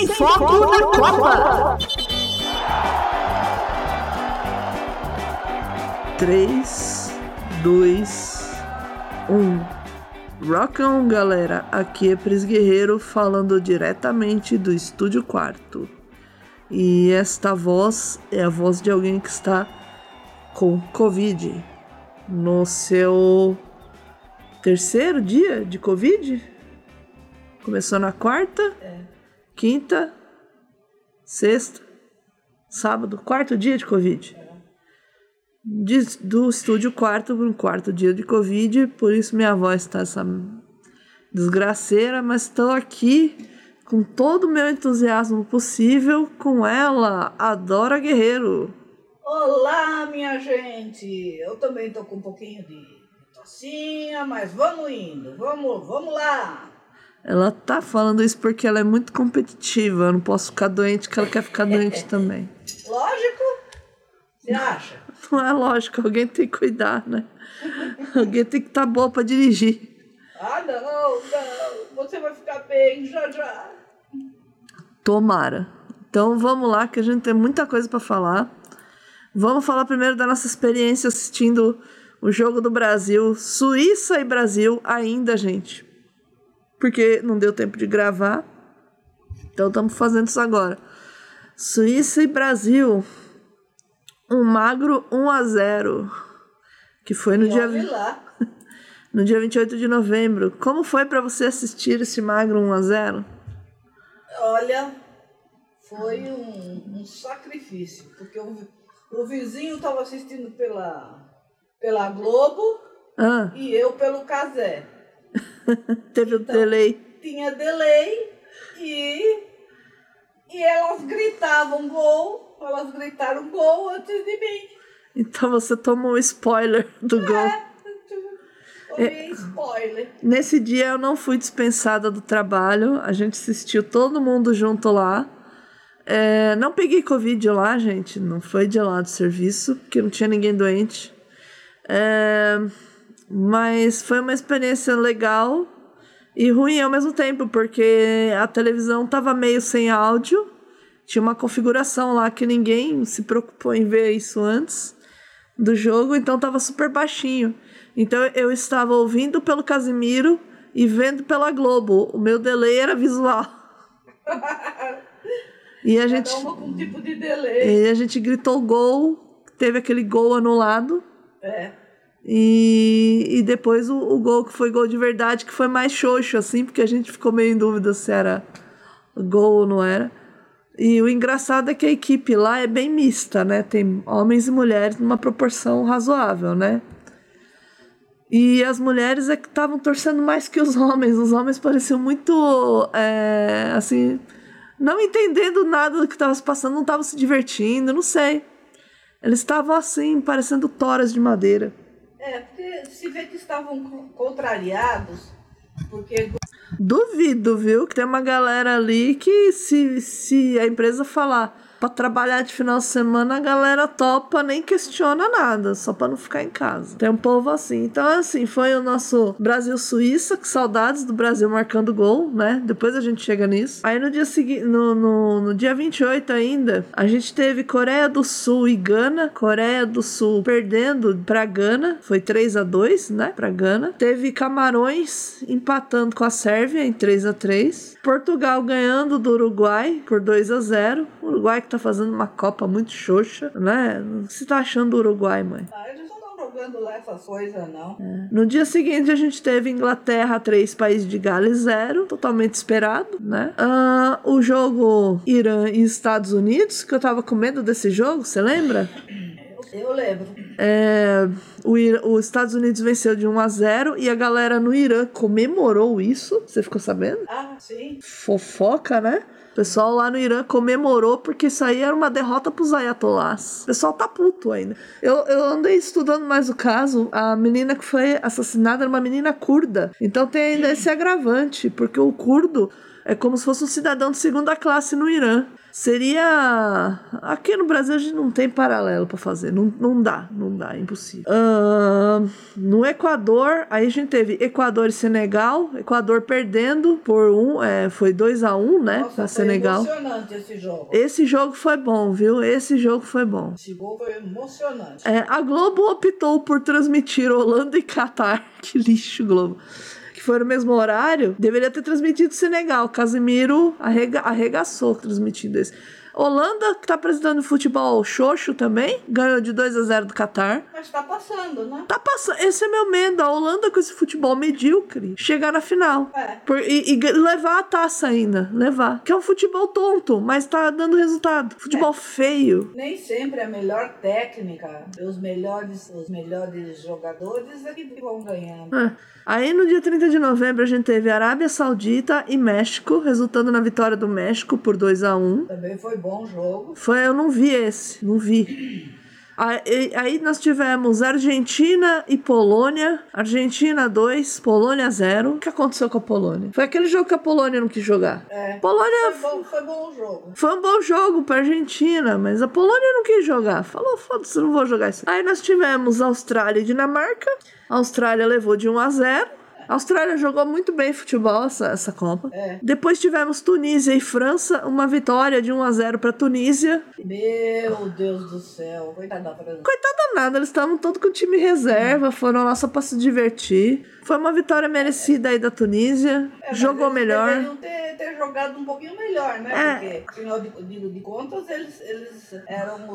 Sem foco na Copa. 3, 2, 1. Rock on, galera! Aqui é Pris Guerreiro falando diretamente do Estúdio Quarto. E esta voz é a voz de alguém que está com Covid. No seu terceiro dia de Covid? Começou na quarta, quinta, sexta, sábado, quarto dia de Covid. De- do estúdio quarto para um quarto dia de Covid, por isso minha voz está essa desgraceira, mas estou aqui com todo o meu entusiasmo possível com ela, a Dora Guerreiro. Olá, minha gente! Eu também tô com um pouquinho de tossinha, mas vamos indo, vamos, vamos lá! Ela tá falando isso porque ela é muito competitiva, eu não posso ficar doente, que ela quer ficar doente também. Lógico? Você acha? Não é lógico, alguém tem que cuidar, né? Alguém tem que estar boa para dirigir. Ah, não, não, você vai ficar bem já já. Tomara. Então vamos lá, que a gente tem muita coisa para falar. Vamos falar primeiro da nossa experiência assistindo o jogo do Brasil, Suíça e Brasil, ainda, gente. Porque não deu tempo de gravar. Então estamos fazendo isso agora. Suíça e Brasil. Um magro 1 a 0 que foi no E dia lá. no dia 28 de novembro. Como foi para você assistir esse magro 1 a 0? Olha, foi um, um sacrifício, porque o, o vizinho estava assistindo pela, pela Globo Ah, e eu pelo Casé. teve o delay. tinha delay e, e elas gritavam gol, elas gritaram gol antes de mim. Então você tomou um spoiler do gol. É, spoiler. Nesse dia eu não fui dispensada do trabalho. A gente assistiu todo mundo junto lá. É, não peguei Covid lá, gente. Não foi de lá do serviço, porque não tinha ninguém doente. É, mas foi uma experiência legal e ruim ao mesmo tempo, porque a televisão tava meio sem áudio. Tinha uma configuração lá que ninguém se preocupou em ver isso antes do jogo, então tava super baixinho. Então eu estava ouvindo pelo Casimiro e vendo pela Globo. O meu delay era visual. E a gente, um tipo de delay. e a gente gritou gol, teve aquele gol anulado. É. E, e depois o, o gol que foi gol de verdade, que foi mais xoxo, assim, porque a gente ficou meio em dúvida se era gol ou não era. E o engraçado é que a equipe lá é bem mista, né? Tem homens e mulheres numa proporção razoável, né? E as mulheres é que estavam torcendo mais que os homens. Os homens pareciam muito, é, assim, não entendendo nada do que estava se passando, não estavam se divertindo, não sei. Eles estavam assim, parecendo toras de madeira. É, porque se vê que estavam co- contrariados, porque Duvido, viu? Que tem uma galera ali que se, se a empresa falar pra trabalhar de final de semana, a galera topa, nem questiona nada, só pra não ficar em casa. Tem um povo assim. Então, assim, foi o nosso Brasil-Suíça, que saudades do Brasil marcando gol, né? Depois a gente chega nisso. Aí no dia seguinte, no, no, no dia 28 ainda, a gente teve Coreia do Sul e Gana. Coreia do Sul perdendo pra Gana, foi 3 a 2 né? Pra Gana. Teve Camarões empatando com a Sérvia em 3 a 3 Portugal ganhando do Uruguai por 2 a 0 O Uruguai tá fazendo uma Copa muito xoxa, né? O que você tá achando do Uruguai, mãe? ah, eles não estão jogando lá essas coisas, não. No dia seguinte, a gente teve Inglaterra 3, País de Gales 0, totalmente esperado, né? Ah, o jogo Irã e Estados Unidos, que eu tava com medo desse jogo, você lembra? Eu, lembro. É, o, os Estados Unidos venceu de 1 a 0 e a galera no Irã comemorou isso. Você ficou sabendo? Ah, sim. Fofoca, né? Pessoal lá no Irã comemorou porque isso aí era uma derrota pros ayatolás. O pessoal tá puto ainda. Eu, eu andei estudando mais o caso. A menina que foi assassinada era uma menina curda. Então tem ainda esse agravante, porque o curdo É como se fosse um cidadão de segunda classe no Irã. Seria. Aqui no Brasil a gente não tem paralelo para fazer. Não, não dá, não dá, é impossível. Uh, no Equador, aí a gente teve Equador e Senegal. Equador perdendo por um, é, foi 2 a 1 um, né? Nossa, pra foi Senegal. emocionante esse jogo. Esse jogo foi bom, viu? Esse jogo foi bom. Esse gol foi emocionante. É, a Globo optou por transmitir Holanda e Catar. Que lixo, Globo. Que foi no mesmo horário. Deveria ter transmitido Senegal. Casimiro arrega arregaçou transmitindo esse. Holanda, que tá apresentando futebol xoxo também, ganhou de 2 a 0 do Catar. Mas tá passando, né? Tá passando. Esse é meu medo. A Holanda com esse futebol medíocre chegar na final. É. Por- e, e levar a taça ainda. Levar. Que é um futebol tonto, mas tá dando resultado. Futebol feio. Nem sempre a melhor técnica, os melhores, os melhores jogadores é que vão ganhando. É. Aí no dia 30 de novembro a gente teve Arábia Saudita e México, resultando na vitória do México por 2 a 1 Também foi bom jogo. Foi, eu não vi esse, não vi. Aí, aí nós tivemos Argentina e Polônia. Argentina 2, Polônia 0. O que aconteceu com a Polônia? Foi aquele jogo que a Polônia não quis jogar. É. Polônia Foi bom, foi bom jogo. foi um bom jogo pra Argentina, mas a Polônia não quis jogar. Falou, foda-se, não vou jogar isso. Aí nós tivemos Austrália e Dinamarca. A Austrália levou de 1 a 0. A Austrália jogou muito bem futebol essa, essa Copa. É. Depois tivemos Tunísia e França, uma vitória de 1 a 0 pra Tunísia. Meu Deus do céu. Coitada da França. Coitada nada, eles estavam todos com o time reserva, foram lá só pra se divertir. Foi uma vitória merecida aí da Tunísia. É, jogou melhor. Deveriam ter, ter jogado um pouquinho melhor, né? É. Porque, afinal de, de, de contas, eles, eles eram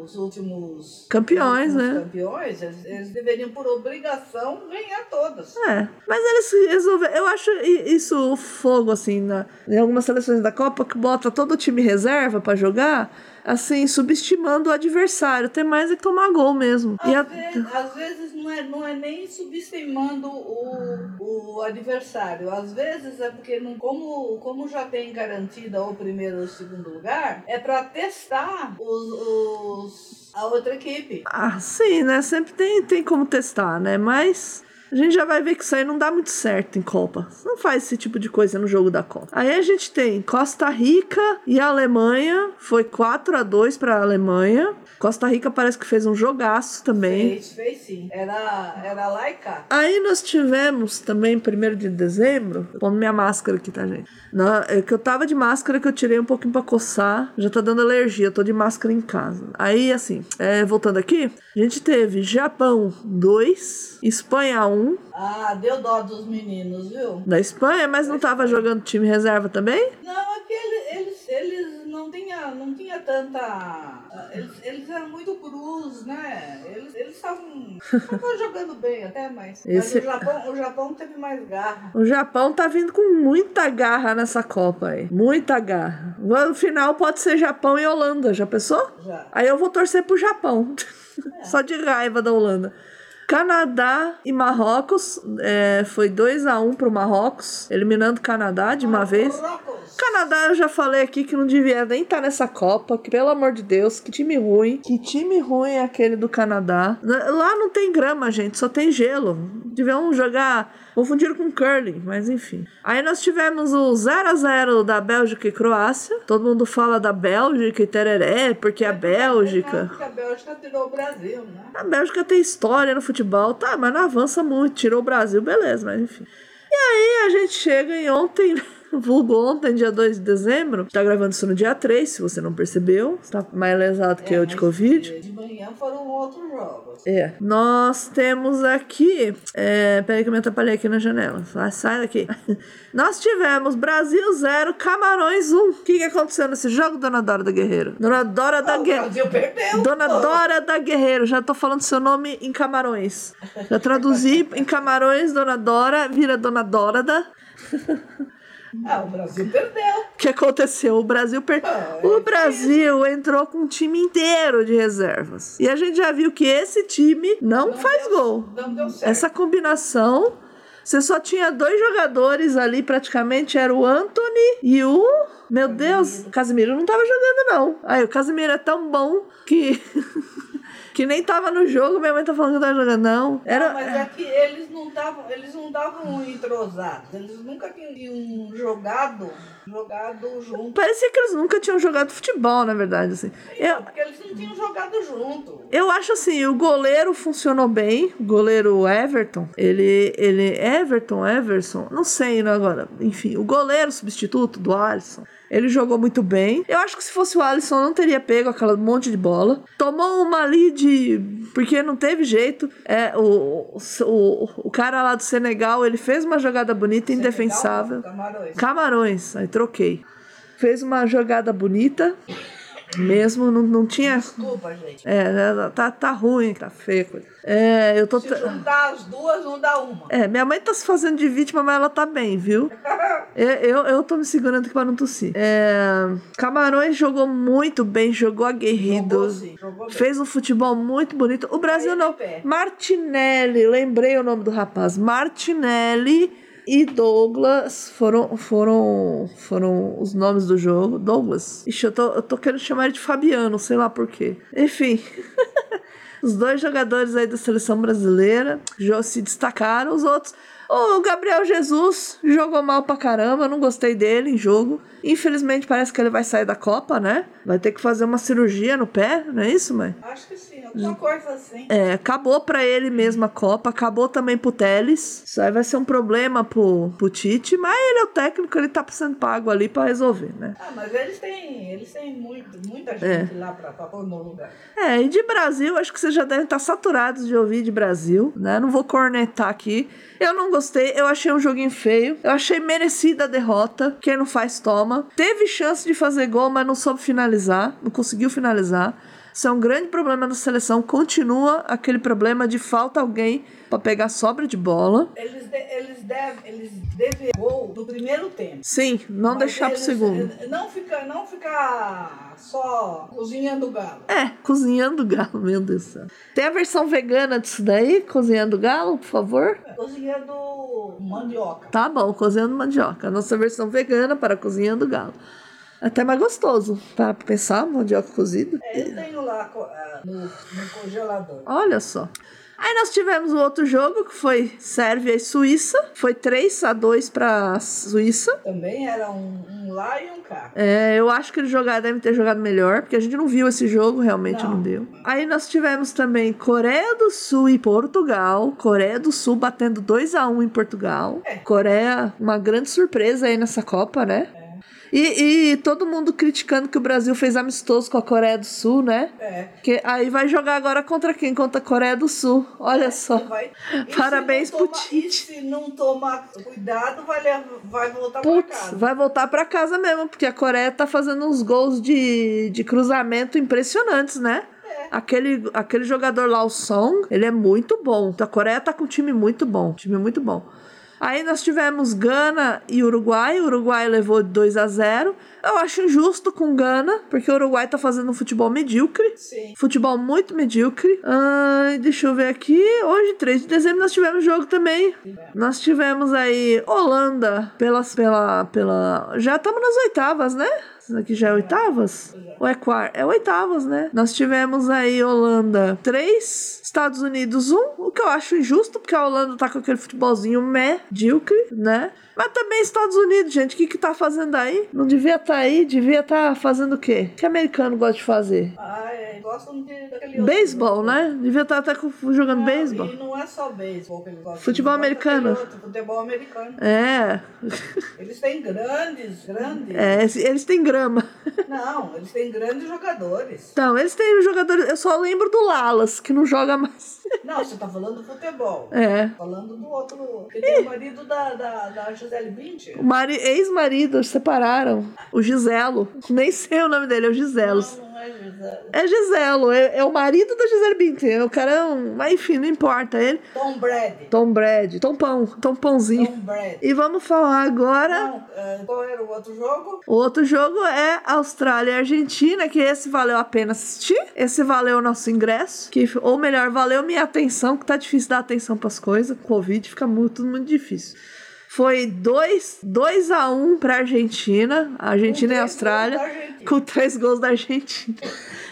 os últimos Campeões, os últimos né? Campeões. Eles, eles deveriam, por obrigação, ganhar todas. É, mas eles resolveram. Eu acho isso fogo, assim, na, em algumas seleções da Copa, que bota todo o time reserva pra jogar, assim, subestimando o adversário. Tem mais é que tomar gol mesmo. Às, E a- vezes, às vezes não é, não é nem subestimando o, o adversário. Às vezes é porque, não, como, como já tem garantida o primeiro ou o segundo lugar, é para testar os, os, a outra equipe. Ah, sim, né? Sempre tem, tem como testar, né? Mas. A gente já vai ver que isso aí não dá muito certo em Copa. Não faz esse tipo de coisa no jogo da Copa. Aí a gente tem Costa Rica e Alemanha. Foi 4 a 2 pra Alemanha. Costa Rica parece que fez um jogaço também. Fez, fez sim. Era, era lá e cá. Aí nós tivemos também, 1 de dezembro, pondo minha máscara aqui, tá, gente? Na, é que eu tava de máscara que eu tirei um pouquinho pra coçar, já tá dando alergia, eu tô de máscara em casa. Aí, assim, é, voltando aqui, a gente teve Japão 2, Espanha 1, Ah, deu dó dos meninos, viu? da Espanha, mas não tava jogando time reserva também? Não, é que ele- eles, eles não tinha, não tinha tanta. Eles, eles eram muito crus, né? Eles eles estavam estavam jogando bem até, mas, Esse- mas o, Japão, o Japão teve mais garra. O Japão tá vindo com muita garra nessa Copa aí. Muita garra. No final pode ser Japão e Holanda, já pensou? Já. Aí eu vou torcer pro Japão. Só de raiva da Holanda. Canadá e Marrocos. é, foi 2 a 1 pro Marrocos, eliminando o Canadá de uma vez. Canadá, eu já falei aqui que não devia nem estar nessa Copa, que pelo amor de Deus, que time ruim. Que time ruim é aquele do Canadá. Lá não tem grama, gente, só tem gelo. Deviam jogar, confundiram com curling, mas enfim. Aí nós tivemos o 0 a 0 da Bélgica e Croácia. Todo mundo fala da Bélgica e tereré, porque a Bélgica. Porque a Bélgica tirou o Brasil, né? A Bélgica tem história no futebol, tá, mas não avança muito. Tirou o Brasil, beleza, mas enfim. E aí a gente chega em ontem, vulgo ontem, dia 2 de dezembro. Tá gravando isso no dia 3, se você não percebeu. Tá mais lesado que É, eu de Covid. De manhã foram outros jogos. É. Nós temos aqui. É, peraí que eu me atrapalhei aqui na janela. Sai, sai daqui. Nós tivemos Brasil 0, Camarões 1. O que, que aconteceu nesse jogo, dona Dora da Guerreiro? Dona Dora da Ah, Guerreiro. Brasil perdeu. Dona. Dora da Guerreiro, já tô falando seu nome em Camarões. Já traduzi em Camarões, Dona Dora, vira Dona Dora da. Ah, o Brasil perdeu. O que aconteceu? O Brasil per... Ah, é O Brasil entrou com um time inteiro de reservas. E a gente já viu que esse time não, Não faz deu- gol. Não deu certo. Essa combinação, você só tinha dois jogadores ali praticamente, era o Anthony e o meu Deus, Casimiro não tava jogando não. Aí o Casimiro é tão bom que que nem tava no jogo, minha mãe tá falando que tava jogando. Não, era. Não, mas é que eles não estavam, eles não estavam entrosados. Eles nunca tinham jogado, jogado junto. Parecia que eles nunca tinham jogado futebol, na verdade, assim. Eu, Porque eles não tinham jogado junto. eu acho assim, o goleiro funcionou bem, o goleiro Everton, ele, ele, Everton, Everson, não sei né, agora, enfim, o goleiro substituto do Alisson, ele jogou muito bem. Eu acho que se fosse o Alisson, não teria pego aquela monte de bola. Tomou uma ali de. Porque não teve jeito. É, o, o, o cara lá do Senegal, ele fez uma jogada bonita, indefensável. Camarões. Camarões, aí troquei. Fez uma jogada bonita, mesmo, não, não tinha. Desculpa, gente. É, tá, tá ruim, tá coisa. É, eu tô. Se juntar as duas, não dá uma. É, minha mãe tá se fazendo de vítima, mas ela tá bem, viu? Eu, eu, eu tô me segurando aqui pra não tossir. É, Camarões jogou muito bem, jogou aguerrido. Jogou sim, jogou. Fez um futebol muito bonito. O Brasil não. Martinelli, lembrei o nome do rapaz. Martinelli e Douglas foram, foram, foram os nomes do jogo. Douglas. Ixi, eu tô, eu tô querendo chamar ele de Fabiano, sei lá por quê. Enfim. Os dois jogadores aí da seleção brasileira se destacaram. Os outros. O Gabriel Jesus jogou mal pra caramba, não gostei dele em jogo. Infelizmente parece que ele vai sair da Copa, né? Vai ter que fazer uma cirurgia no pé, não é isso, mãe? Acho que sim, alguma coisa assim. É, acabou pra ele mesmo a Copa, acabou também pro Teles. Isso aí vai ser um problema pro, pro Tite, mas ele é o técnico, ele tá sendo pago ali pra resolver, né? Ah, mas eles têm, eles têm muito, muita É. gente lá pra, pra pôr no lugar. É, e de Brasil, acho que vocês já devem estar saturados de ouvir de Brasil, né? Não vou cornetar aqui. Eu não gostei, eu achei um joguinho feio. Eu achei merecida a derrota. Quem não faz, toma. Teve chance de fazer gol, mas não soube finalizar. Não conseguiu finalizar. Isso é um grande problema da seleção. Continua aquele problema de falta alguém pra pegar sobra de bola. Eles, de, eles devem, eles devem gol do primeiro tempo. Sim, não Mas deixar pro eles, segundo. eh, Não ficar não ficar só cozinhando galo. É, cozinhando galo, meu Deus do céu. Tem a versão vegana disso daí? Cozinhando galo, por favor? Cozinhando mandioca. Tá bom, cozinhando mandioca. A nossa versão vegana para cozinhando galo. Até mais gostoso. Para pensar, mandioca cozida. É, eu tenho lá ah, no, no congelador. Olha só. Aí nós tivemos o outro jogo, que foi Sérvia e Suíça. Foi 3 a 2 para Suíça. Também era um, um lá e um cá. É, eu acho que eles jogaram, devem ter jogado melhor, porque a gente não viu esse jogo, realmente não, Não. deu. Aí nós tivemos também Coreia do Sul e Portugal. Coreia do Sul batendo 2 a 1 em Portugal. É. Coreia, uma grande surpresa aí nessa Copa, né? E, e todo mundo criticando que o Brasil fez amistoso com a Coreia do Sul, né? É. Que aí vai jogar agora contra quem? Contra a Coreia do Sul. Olha só. Vai- Parabéns pro toma- Tite. E se não tomar cuidado, vai, vai voltar pra Putz, casa. vai voltar pra casa mesmo, porque a Coreia tá fazendo uns gols de, de cruzamento impressionantes, né? É. Aquele, aquele jogador lá, o Song, ele é muito bom. A Coreia tá com um time muito bom, time muito bom. Aí nós tivemos Gana e Uruguai. O Uruguai levou 2 a 0 Eu acho injusto com Gana, porque o Uruguai tá fazendo um futebol medíocre. Sim. Futebol muito medíocre. Ai, deixa eu ver aqui. Hoje, 3 de dezembro, nós tivemos jogo também. Nós tivemos aí Holanda pelas, pela, pela. Já estamos nas oitavas, né? Aqui já é oitavas? Ou é? É oitavas, né? Nós tivemos aí Holanda 3, Estados Unidos 1, o que eu acho injusto, porque a Holanda tá com aquele futebolzinho medíocre, né? Mas também Estados Unidos, gente, o que que tá fazendo aí? Não devia estar aí, devia estar fazendo o quê? O que americano gosta de fazer? Ah, é, gostam de, daquele Beisebol, né? Devia estar até com- jogando beisebol. E não é só beisebol que eles gostam. Futebol eles americano. outro, futebol americano. É, Eles têm grandes, grandes. é, eles têm grama. Não, eles têm grandes jogadores. Então, eles têm jogadores. Eu só lembro do Lalas, que não joga mais. Não, você tá falando do futebol. É. Falando do outro. Que o marido da, da, da Gisele Bündchen. O mari... ex-marido separaram. O Giselo. Nem sei o nome dele, é o Giselo. Não, não é Gisele. É Giselo, é, é o marido da Gisele Bündchen. O cara é um. Mas enfim, não importa. Ele. Tom Brady. Tom Brady, Tom Pão, Tom Pãozinho. Tom Brady. E vamos falar agora. Não, é, qual era o outro jogo? O outro jogo é Austrália e Argentina, que esse valeu a pena assistir. Esse valeu o nosso ingresso. Que, ou melhor, valeu minha atenção, que tá difícil dar atenção pras coisas. Covid fica muito, tudo muito difícil. Foi 2 dois a 1 um pra Argentina. A Argentina e a Austrália. Com três gols da Argentina.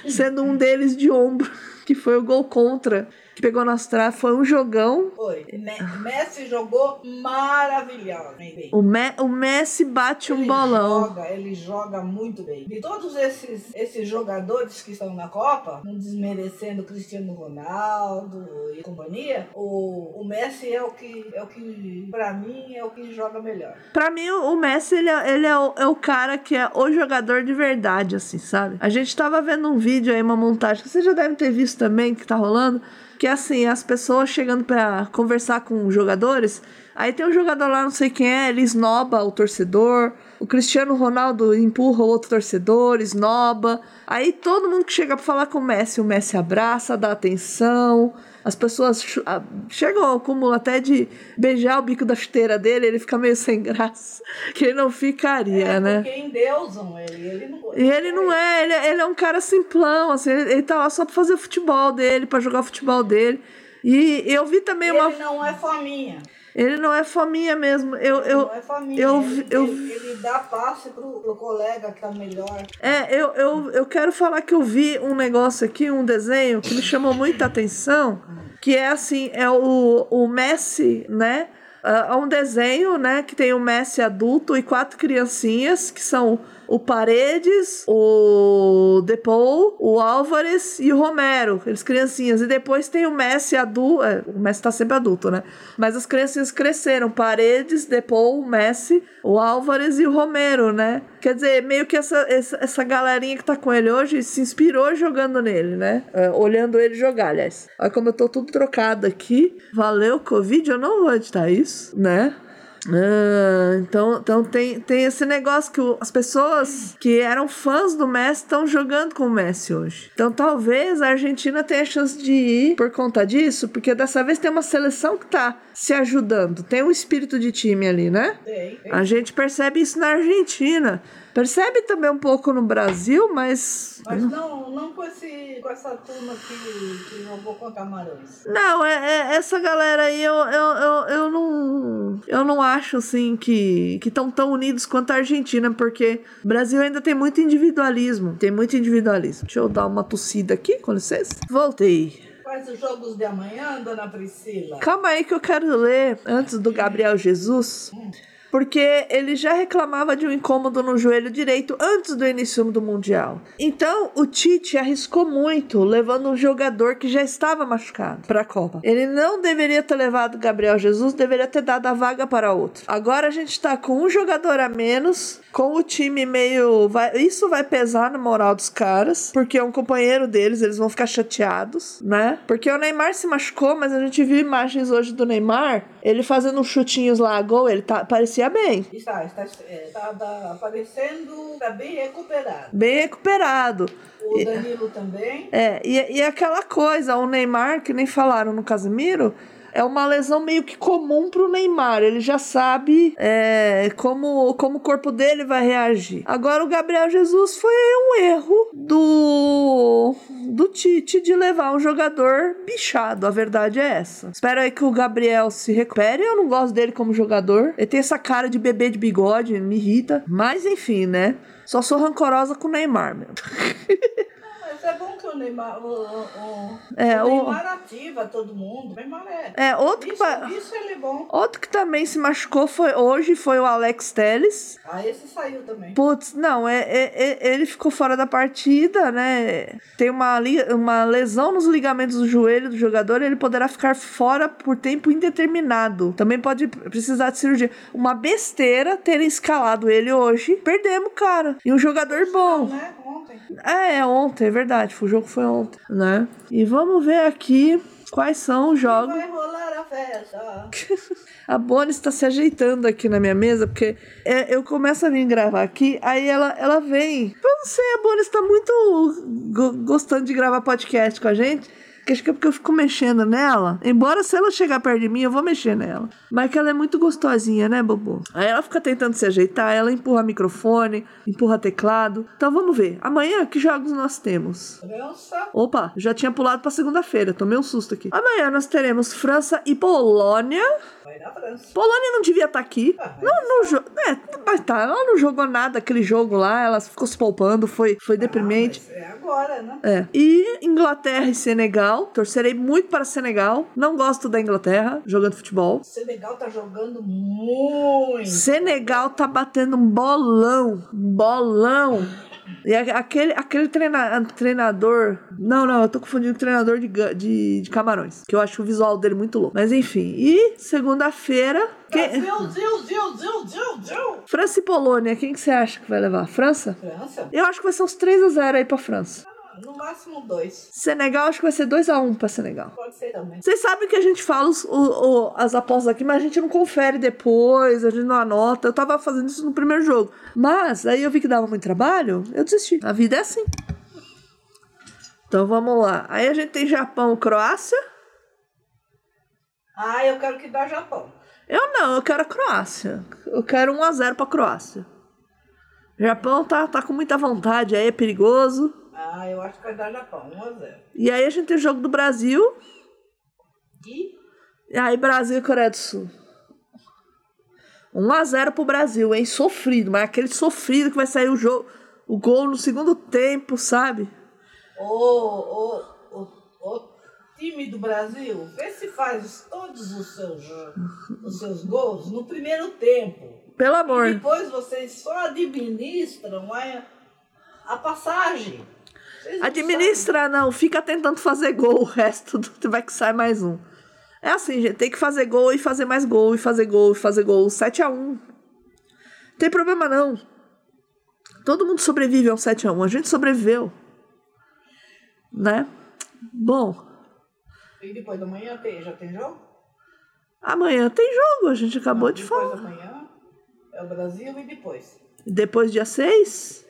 sendo um deles de ombro. Que foi o gol contra que pegou nas traves. Foi um jogão. Foi. Me- Messi jogou maravilhosamente bem. O, Me- o Messi bate um Ele bolão. Joga, ele joga muito bem. De todos esses, esses jogadores que estão na Copa, não desmerecendo Cristiano Ronaldo e companhia, o, o Messi é o que, é o que, pra mim, é o que joga melhor. Pra mim, o Messi, ele, é, ele é, o, é o cara que é o jogador de verdade, assim, sabe? A gente tava vendo um vídeo aí, uma montagem, que vocês já devem ter visto também, que tá rolando, que é assim, as pessoas chegando pra conversar com jogadores, aí tem um jogador lá, não sei quem é, ele esnoba o torcedor, o Cristiano Ronaldo empurra o outro torcedor, esnoba, aí todo mundo que chega pra falar com o Messi, o Messi abraça, dá atenção, as pessoas ah, chegam ao cúmulo até de beijar o bico da chuteira dele, ele fica meio sem graça, que ele não ficaria, é, né? porque endeusam ele. Ele não, E ele não é, ele, ele é um cara simplão, assim, ele, ele tá lá só pra fazer o futebol dele, pra jogar o futebol dele. E eu vi também uma. Ele não é fominha. Ele não é fominha mesmo. Eu, Ele eu, não é fominha. eu- ele, eu- ele, ele dá passe pro, pro colega que tá melhor. É, eu, eu, eu quero falar que eu vi um negócio aqui, um desenho que me chamou muita atenção, que é assim, é o, o Messi, né? É um desenho, né, que tem o Messi adulto e quatro criancinhas, que são o Paredes, o Depou, o Álvares e o Romero, eles criancinhas. E depois tem o Messi adulto, é, o Messi tá sempre adulto, né? Mas as criancinhas cresceram, Paredes, Depou, Messi, o Álvares e o Romero, né? Quer dizer, meio que essa, essa, essa galerinha que tá com ele hoje se inspirou jogando nele, né? É, olhando ele jogar, aliás. Olha como eu tô tudo trocado aqui. Valeu, Covid, eu não vou editar isso, né? Ah, então, então tem, tem esse negócio que o- as pessoas que eram fãs do Messi estão jogando com o Messi hoje. Então talvez a Argentina tenha chance de ir por conta disso, porque dessa vez tem uma seleção que tá se ajudando. Tem um espírito de time ali, né? Tem, tem. A gente percebe isso na Argentina. Percebe também um pouco no Brasil, mas. Mas não, não com, esse, com essa turma que, que jogou contra Camarões. Não, é, é- essa galera aí eu, eu, eu, eu não. Eu não acho assim que estão tão unidos quanto a Argentina, porque o Brasil ainda tem muito individualismo. Tem muito individualismo. Deixa eu dar uma tossida aqui, com licença. Voltei. Quais os jogos de amanhã, dona Priscila? Calma aí que eu quero ler antes do Gabriel Jesus. Porque ele já reclamava de um incômodo no joelho direito antes do início do Mundial. Então, o Tite arriscou muito, levando um jogador que já estava machucado para a Copa. Ele não deveria ter levado Gabriel Jesus, deveria ter dado a vaga para outro. Agora a gente está com um jogador a menos, com o time meio. vai- isso vai pesar na moral dos caras, porque é um companheiro deles, eles vão ficar chateados, né? Porque o Neymar se machucou, mas a gente viu imagens hoje do Neymar, ele fazendo chutinhos lá a gol, ele tá, parecia bem. Está, está, é, aparecendo, está bem recuperado. Bem recuperado. O Danilo também. É, e, e aquela coisa, o Neymar, que nem falaram no Casemiro, é uma lesão meio que comum pro Neymar. Ele já sabe é, como, como o corpo dele vai reagir. Agora, o Gabriel Jesus foi um erro do, do Tite de levar um jogador bichado. A verdade é essa. Espero aí que o Gabriel se recupere. Eu não gosto dele como jogador. Ele tem essa cara de bebê de bigode, me irrita. Mas enfim, né? Só sou rancorosa com o Neymar, meu. É bom que o Neymar. O, o, É, o o- Neymar ativa todo mundo. O Neymar é. É, outro que, Isso, pa- isso ele é bom. outro que também se machucou foi hoje foi o Alex Telles. Ah, esse saiu também. Putz, não, é, é- é- ele ficou fora da partida, né? Tem uma, uma lesão nos ligamentos do joelho do jogador, ele poderá ficar fora por tempo indeterminado. Também pode precisar de cirurgia. Uma besteira terem escalado ele hoje. Perdemos, cara. E um jogador bom. Né? Ontem. É, é ontem, é verdade. O jogo foi ontem, né? E vamos ver aqui quais são os jogos. Vai rolar a festa. A Bonnie está se ajeitando aqui na minha mesa, porque é, eu começo a vir gravar aqui, aí ela, ela vem. Eu não sei, a Bonnie está muito go- gostando de gravar podcast com a gente. Que Acho que é porque eu fico mexendo nela. Embora se ela chegar perto de mim, eu vou mexer nela. Mas que ela é muito gostosinha, né, Bobo? Aí ela fica tentando se ajeitar, ela empurra microfone, empurra teclado. Então vamos ver. Amanhã, que jogos nós temos? França. Opa, já tinha pulado pra segunda-feira, tomei um susto aqui. Amanhã nós teremos França e Polônia. Vai na França. Polônia não devia estar aqui. Ah, Não, não jo- é, mas tá, ela não jogou nada aquele jogo lá, ela ficou se poupando, foi, foi deprimente. Ah, mas é agora. né? É. E Inglaterra e Senegal. Torcerei muito para Senegal. Não gosto da Inglaterra jogando futebol. Senegal tá jogando muito. Senegal tá batendo um bolão. Bolão. E a- aquele, aquele treina- treinador. Não, não, eu tô confundindo com o treinador de, de, de camarões. Que eu acho o visual dele muito louco. Mas enfim. E segunda-feira. Zil. França e Polônia. Quem que você acha que vai levar? França? França? Eu acho que vai ser uns 3x0 aí pra França. No máximo dois. Senegal, acho que vai ser 2x1 pra Senegal. Pode ser também. Vocês sabem que a gente fala os- o- o- as apostas aqui, mas a gente não confere depois, a gente não anota. Eu tava fazendo isso no primeiro jogo. Mas aí eu vi que dava muito trabalho, eu desisti. A vida é assim. Então vamos lá. Aí a gente tem Japão, Croácia. Ah, eu quero que dá Japão. Eu não, eu quero a Croácia. Eu quero 1x0 pra Croácia. Japão tá, tá com muita vontade, aí é perigoso. Ah, eu acho que vai dar Japão. 1 a 0 E aí a gente tem o jogo do Brasil. E E aí Brasil e Coreia do Sul. 1x0 pro Brasil, hein? Sofrido, mas aquele sofrido que vai sair o jogo, o gol no segundo tempo, sabe? o, o, o, o time do Brasil, vê se faz todos os seus, os seus gols no primeiro tempo. Pelo E amor. depois vocês só administram a, a passagem. Administra não, fica tentando fazer gol, o resto do- vai que sai mais um. É assim, gente, tem que fazer gol e fazer mais gol e fazer gol e fazer gol. 7x1. Tem problema não. Todo mundo sobrevive ao 7x1. A gente sobreviveu. Né? Bom. E depois da manhã tem, já tem jogo? amanhã tem jogo, a gente acabou Não, de depois falar. da manhã é o Brasil e depois. Depois, dia 6,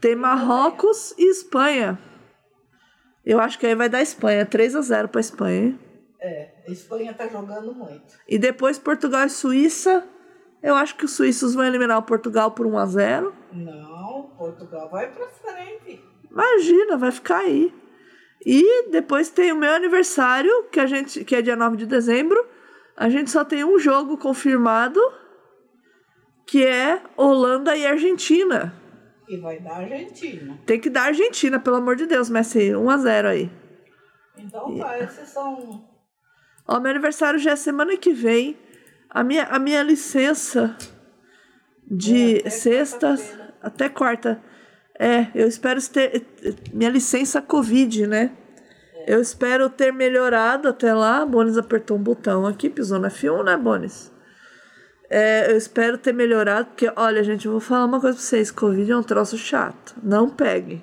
tem Marrocos e Espanha. Eu acho que aí vai dar Espanha. 3 a 0 pra Espanha? É, a Espanha tá jogando muito. E depois Portugal e Suíça. Eu acho que os suíços vão eliminar o Portugal por 1 a 0 Não, Portugal vai pra frente. Imagina, vai ficar aí. E depois tem o meu aniversário, que a gente que é dia 9 de dezembro. A gente só tem um jogo confirmado, que é Holanda e Argentina. E vai dar Argentina. Tem que dar Argentina, pelo amor de Deus, Messi. 1 a 0 aí. Então tá, esses são. Ó, meu aniversário já é semana que vem. A minha, a minha licença de É, quarta-feira. até quarta. É, eu espero ter. Minha licença Covid, né? É. Eu espero ter melhorado até lá. Bonis apertou um botão aqui, pisou na F1, né, Bonis? É, eu espero ter melhorado, porque, olha, gente, eu vou falar uma coisa pra vocês: Covid é um troço chato. Não peguem.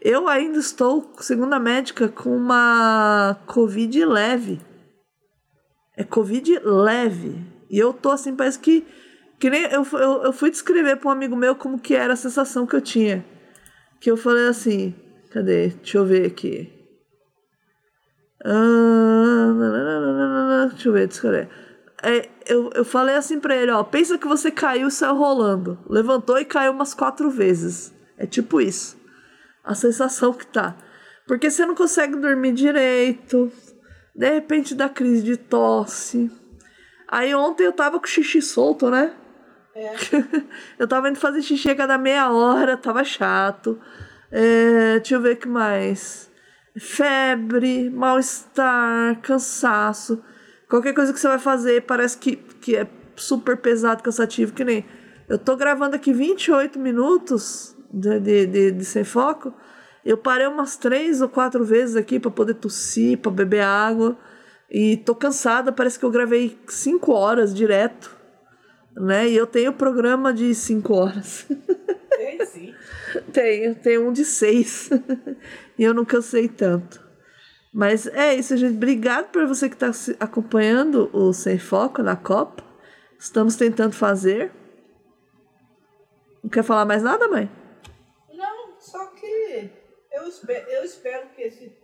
Eu ainda estou, segundo a médica, com uma Covid leve. É Covid leve. E eu tô assim, parece que. Que nem eu, eu, eu fui descrever para um amigo meu como que era a sensação que eu tinha. Que eu falei assim. Cadê? Deixa eu ver aqui. Ah, nananana, Deixa eu ver, descrever. É, eu, eu falei assim pra ele, ó, pensa que você caiu e saiu rolando. Levantou e caiu umas quatro vezes. É tipo isso. A sensação que tá. Porque você não consegue dormir direito. De repente dá crise de tosse. Aí ontem eu tava com xixi solto, né? É, eu tava indo fazer xixi a cada meia hora, tava chato. É, deixa eu ver o que mais. Febre, mal-estar, cansaço. Qualquer coisa que você vai fazer parece que, que é super pesado, cansativo, que nem. Eu tô gravando aqui 28 minutos de, de, de, de sem foco. Eu parei umas três ou quatro vezes aqui para poder tossir, para beber água. E tô cansada, parece que eu gravei cinco horas direto. Né? E eu tenho programa de cinco horas. tem sim. tenho, tenho um de seis. e eu não cansei tanto. Mas é isso, gente. Obrigado por você que está acompanhando o Sem Foco na Copa. Estamos tentando fazer. Não quer falar mais nada, mãe? Não, só que eu espero, eu espero que esse.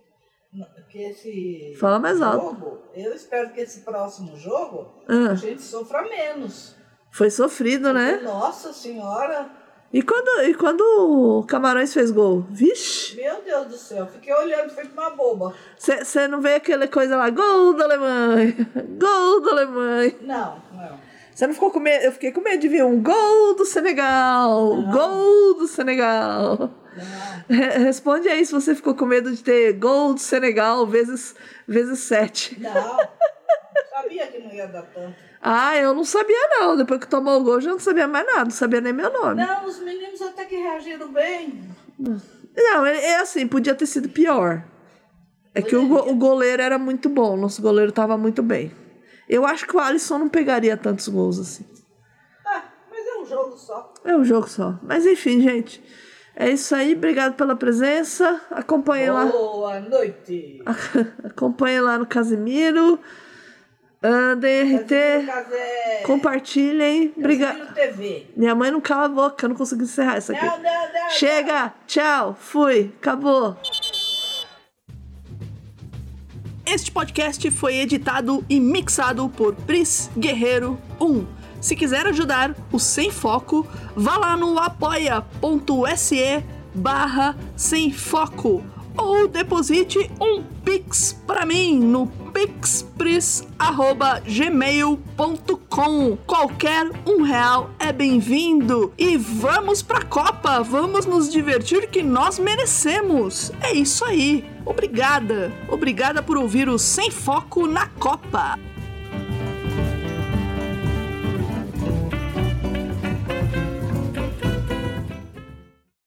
Que esse Fala mais alto. jogo, eu espero que esse próximo jogo Ah. a gente sofra menos. Foi sofrido, né? Nossa senhora, E quando, e quando o Camarões fez gol? Vixe! meu Deus do céu, fiquei olhando feito uma boba. Você não vê aquela coisa lá, gol da Alemanha! Gol da Alemanha! Não, não. Você não ficou com medo? Eu fiquei com medo de ver um gol do Senegal! Gol do Senegal! Não. Re- Responde aí se você ficou com medo de ter gol do Senegal vezes, vezes 7. Não. Sabia que não ia dar tanto. Ah, eu não sabia não. Depois que tomou o gol, já não sabia mais nada. Não sabia nem meu nome. Não, os meninos até que reagiram bem. Não, é, é assim, podia ter sido pior. É que o, go- o goleiro era muito bom. Nosso goleiro tava muito bem. Eu acho que o Alisson não pegaria tantos gols assim. Ah, mas é um jogo só. É um jogo só. Mas enfim, gente. É isso aí. Obrigado pela presença. Acompanhe lá. Boa noite. Acompanhe lá no Casimiro. Andem RT. Casé. Compartilhem. Obrigado. Minha mãe não cala a boca, eu não consegui encerrar isso aqui. Não, não, não. Chega! Tchau! Fui! Acabou! Este podcast foi editado e mixado por Pris Guerreiro 1. Se quiser ajudar o Sem Foco, vá lá no apoia.se barra sem foco ou deposite um pix para mim no pixpris@gmail.com. Qualquer um real é bem-vindo e vamos pra Copa, vamos nos divertir que nós merecemos. É isso aí. Obrigada, obrigada por ouvir o Sem Foco na Copa.